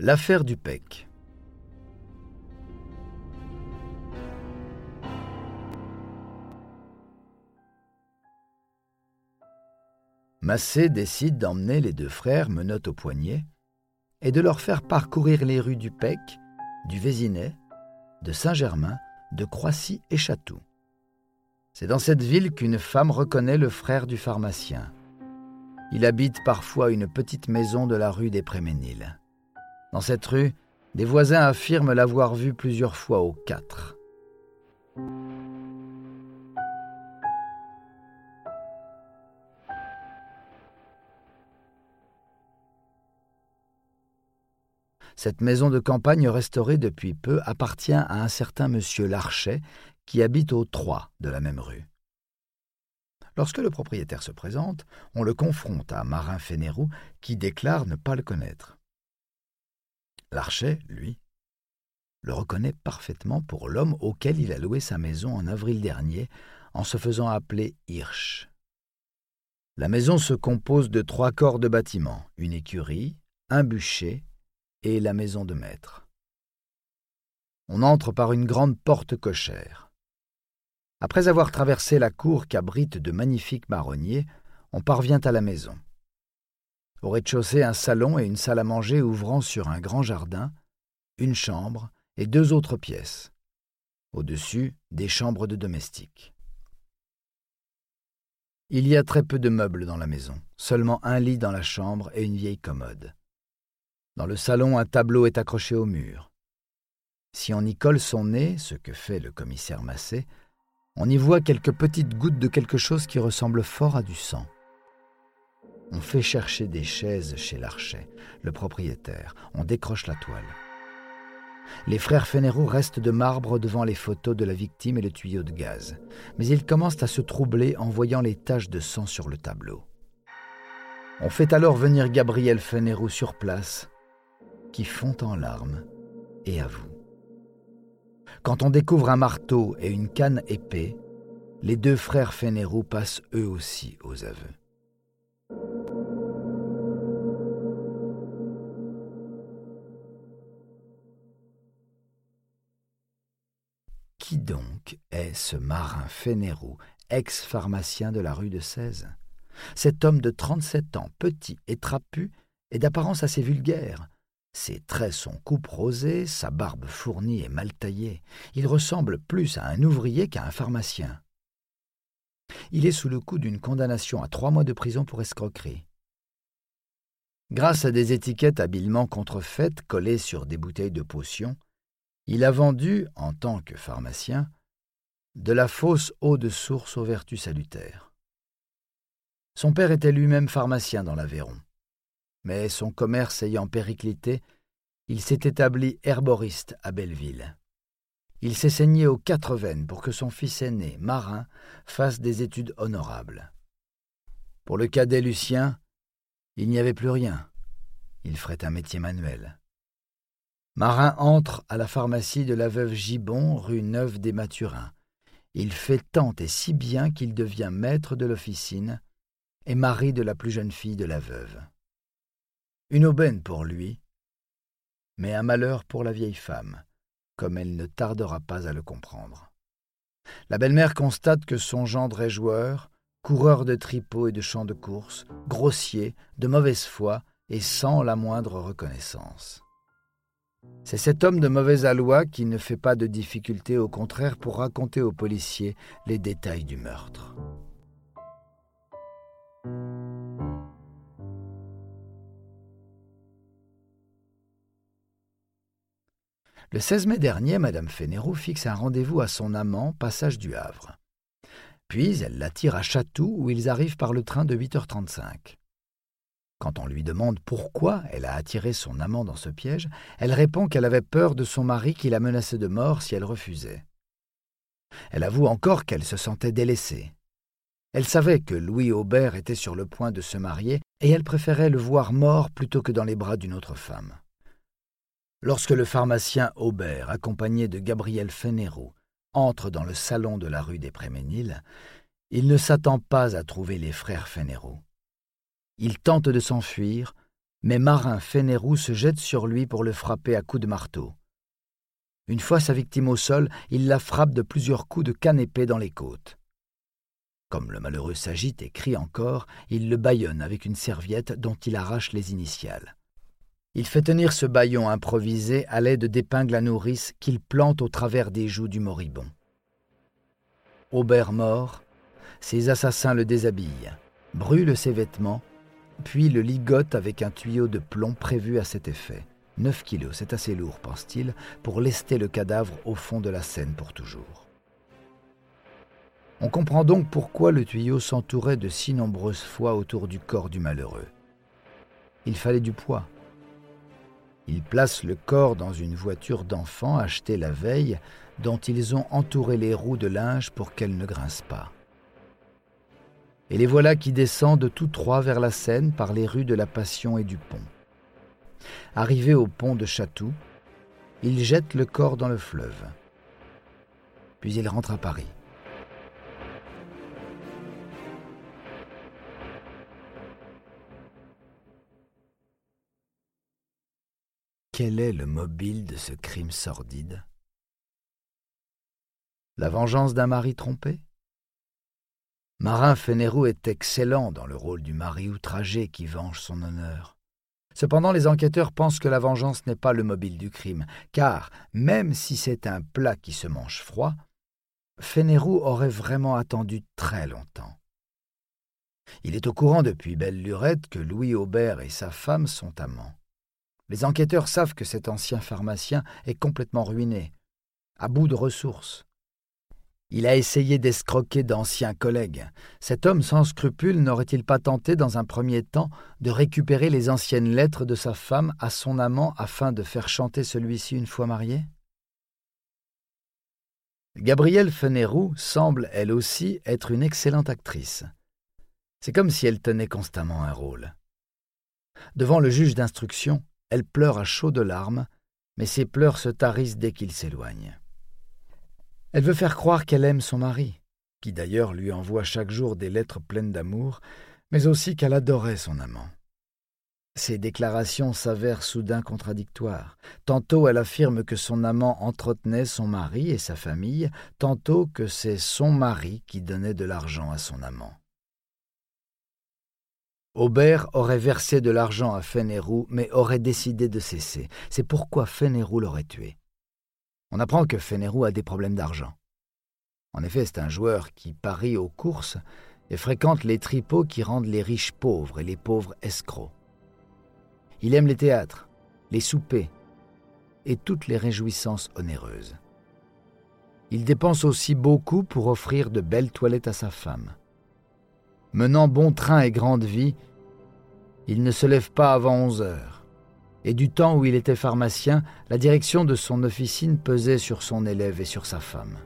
L'affaire du PEC. Massé décide d'emmener les deux frères menottes au poignet et de leur faire parcourir les rues du Pec, du Vésinet, de Saint-Germain, de Croissy et Chatou. C'est dans cette ville qu'une femme reconnaît le frère du pharmacien. Il habite parfois une petite maison de la rue des Préméniles. Dans cette rue, des voisins affirment l'avoir vu plusieurs fois au quatre. Cette maison de campagne restaurée depuis peu appartient à un certain monsieur Larchet qui habite au 3 de la même rue. Lorsque le propriétaire se présente, on le confronte à Marin Fénérou qui déclare ne pas le connaître. Larchet, lui, le reconnaît parfaitement pour l'homme auquel il a loué sa maison en avril dernier en se faisant appeler Hirsch. La maison se compose de trois corps de bâtiment, une écurie, un bûcher et la maison de maître. On entre par une grande porte cochère. Après avoir traversé la cour qu'abritent de magnifiques marronniers, on parvient à la maison. Au rez-de-chaussée, un salon et une salle à manger ouvrant sur un grand jardin, une chambre et deux autres pièces. Au-dessus, des chambres de domestiques. Il y a très peu de meubles dans la maison, seulement un lit dans la chambre et une vieille commode. Dans le salon, un tableau est accroché au mur. Si on y colle son nez, ce que fait le commissaire Massé, on y voit quelques petites gouttes de quelque chose qui ressemble fort à du sang. On fait chercher des chaises chez l'archet, le propriétaire. On décroche la toile. Les frères Fénéraux restent de marbre devant les photos de la victime et le tuyau de gaz. Mais ils commencent à se troubler en voyant les taches de sang sur le tableau. On fait alors venir Gabriel Fénérou sur place, qui fond en larmes et avoue. Quand on découvre un marteau et une canne épée, les deux frères Fénérou passent eux aussi aux aveux. Donc est ce marin Fénérou, ex-pharmacien de la rue de Cèze Cet homme de trente-sept ans, petit et trapu, est d'apparence assez vulgaire. Ses traits sont coupes rosées, sa barbe fournie et mal taillée. Il ressemble plus à un ouvrier qu'à un pharmacien. Il est sous le coup d'une condamnation à trois mois de prison pour escroquerie. Grâce à des étiquettes habilement contrefaites collées sur des bouteilles de potions, il a vendu, en tant que pharmacien, de la fausse eau de source aux vertus salutaires. Son père était lui-même pharmacien dans l'Aveyron. Mais son commerce ayant périclité, il s'est établi herboriste à Belleville. Il s'est saigné aux quatre veines pour que son fils aîné, marin, fasse des études honorables. Pour le cadet Lucien, il n'y avait plus rien. Il ferait un métier manuel. Marin entre à la pharmacie de la veuve Gibon, rue Neuve des Mathurins. Il fait tant et si bien qu'il devient maître de l'officine et mari de la plus jeune fille de la veuve. Une aubaine pour lui, mais un malheur pour la vieille femme, comme elle ne tardera pas à le comprendre. La belle-mère constate que son gendre est joueur, coureur de tripots et de champs de course, grossier, de mauvaise foi et sans la moindre reconnaissance. C'est cet homme de mauvaise aloi qui ne fait pas de difficulté, au contraire, pour raconter aux policiers les détails du meurtre. Le 16 mai dernier, Madame Fénérou fixe un rendez-vous à son amant, passage du Havre. Puis elle l'attire à Chatou, où ils arrivent par le train de 8h35. Quand on lui demande pourquoi elle a attiré son amant dans ce piège, elle répond qu'elle avait peur de son mari qui la menaçait de mort si elle refusait. Elle avoue encore qu'elle se sentait délaissée. Elle savait que Louis Aubert était sur le point de se marier et elle préférait le voir mort plutôt que dans les bras d'une autre femme. Lorsque le pharmacien Aubert, accompagné de Gabriel Fénérou, entre dans le salon de la rue des Préméniles, il ne s'attend pas à trouver les frères Fénérou. Il tente de s'enfuir, mais Marin Fénérou se jette sur lui pour le frapper à coups de marteau. Une fois sa victime au sol, il la frappe de plusieurs coups de canne épée dans les côtes. Comme le malheureux s'agite et crie encore, il le bâillonne avec une serviette dont il arrache les initiales. Il fait tenir ce bâillon improvisé à l'aide d'épingles à nourrice qu'il plante au travers des joues du moribond. Aubert mort, ses assassins le déshabillent, brûlent ses vêtements, puis le ligotent avec un tuyau de plomb prévu à cet effet. 9 kilos, c'est assez lourd, pense-t-il, pour lester le cadavre au fond de la Seine pour toujours. On comprend donc pourquoi le tuyau s'entourait de si nombreuses fois autour du corps du malheureux. Il fallait du poids. Ils placent le corps dans une voiture d'enfants achetée la veille, dont ils ont entouré les roues de linge pour qu'elles ne grincent pas. Et les voilà qui descendent tous trois vers la Seine par les rues de la Passion et du Pont. Arrivés au pont de Chatou, ils jettent le corps dans le fleuve. Puis ils rentrent à Paris. Quel est le mobile de ce crime sordide? La vengeance d'un mari trompé? Marin Fénérou est excellent dans le rôle du mari outragé qui venge son honneur. Cependant, les enquêteurs pensent que la vengeance n'est pas le mobile du crime, car, même si c'est un plat qui se mange froid, Fénérou aurait vraiment attendu très longtemps. Il est au courant depuis belle lurette que Louis Aubert et sa femme sont amants. Les enquêteurs savent que cet ancien pharmacien est complètement ruiné, à bout de ressources. Il a essayé d'escroquer d'anciens collègues. Cet homme sans scrupules n'aurait-il pas tenté dans un premier temps de récupérer les anciennes lettres de sa femme à son amant afin de faire chanter celui-ci une fois marié? Gabrielle Fenerou semble, elle aussi, être une excellente actrice. C'est comme si elle tenait constamment un rôle. Devant le juge d'instruction, elle pleure à chaudes larmes, mais ses pleurs se tarissent dès qu'il s'éloigne. Elle veut faire croire qu'elle aime son mari, qui d'ailleurs lui envoie chaque jour des lettres pleines d'amour, mais aussi qu'elle adorait son amant. Ces déclarations s'avèrent soudain contradictoires. Tantôt elle affirme que son amant entretenait son mari et sa famille, tantôt que c'est son mari qui donnait de l'argent à son amant. Aubert aurait versé de l'argent à Fénérou, mais aurait décidé de cesser. C'est pourquoi Fénérou l'aurait tué. On apprend que Fénérou a des problèmes d'argent. En effet, c'est un joueur qui parie aux courses et fréquente les tripots qui rendent les riches pauvres et les pauvres escrocs. Il aime les théâtres, les soupers et toutes les réjouissances onéreuses. Il dépense aussi beaucoup pour offrir de belles toilettes à sa femme. Menant bon train et grande vie, il ne se lève pas avant onze heures. Et du temps où il était pharmacien, la direction de son officine pesait sur son élève et sur sa femme.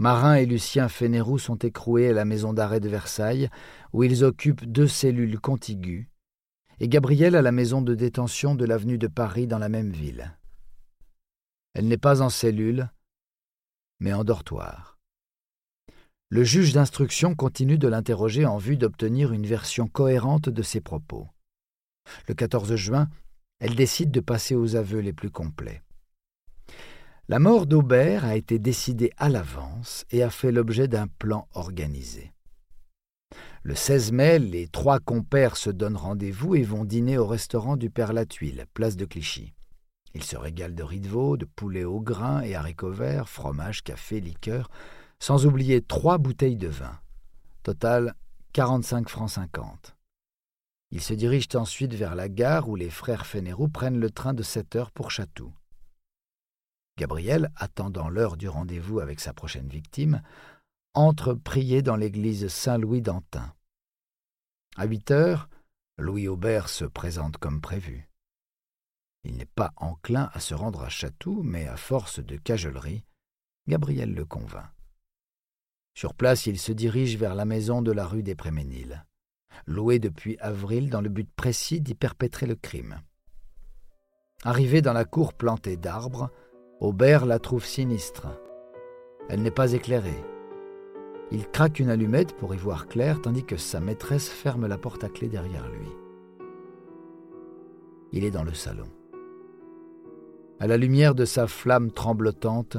Marin et Lucien Fénérou sont écroués à la maison d'arrêt de Versailles, où ils occupent deux cellules contiguës, et Gabrielle à la maison de détention de l'avenue de Paris dans la même ville. Elle n'est pas en cellule, mais en dortoir. Le juge d'instruction continue de l'interroger en vue d'obtenir une version cohérente de ses propos. Le 14 juin, elle décide de passer aux aveux les plus complets. La mort d'Aubert a été décidée à l'avance et a fait l'objet d'un plan organisé. Le 16 mai, les trois compères se donnent rendez-vous et vont dîner au restaurant du Père Latuile, place de Clichy. Ils se régalent de riz de veau, de poulet au grain et haricots verts, fromage, café, liqueur, sans oublier trois bouteilles de vin. Total 45 francs 50. Ils se dirigent ensuite vers la gare où les frères Fénérou prennent le train de 7 heures pour Chatou. Gabriel, attendant l'heure du rendez-vous avec sa prochaine victime, entre prier dans l'église Saint-Louis d'Antin. À huit heures, Louis Aubert se présente comme prévu. Il n'est pas enclin à se rendre à Chatou, mais à force de cajolerie, Gabriel le convainc. Sur place, il se dirige vers la maison de la rue des Préméniles, louée depuis avril dans le but précis d'y perpétrer le crime. Arrivée dans la cour plantée d'arbres, Aubert la trouve sinistre. Elle n'est pas éclairée. Il craque une allumette pour y voir clair tandis que sa maîtresse ferme la porte à clé derrière lui. Il est dans le salon. À la lumière de sa flamme tremblotante,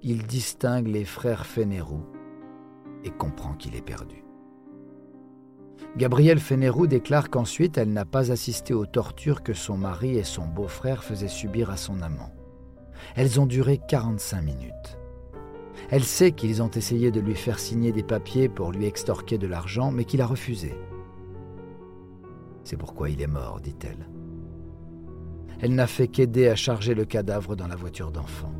il distingue les frères Fénérou et comprend qu'il est perdu. Gabrielle Fénérou déclare qu'ensuite elle n'a pas assisté aux tortures que son mari et son beau-frère faisaient subir à son amant. Elles ont duré 45 minutes. Elle sait qu'ils ont essayé de lui faire signer des papiers pour lui extorquer de l'argent, mais qu'il a refusé. C'est pourquoi il est mort, dit-elle. Elle n'a fait qu'aider à charger le cadavre dans la voiture d'enfant.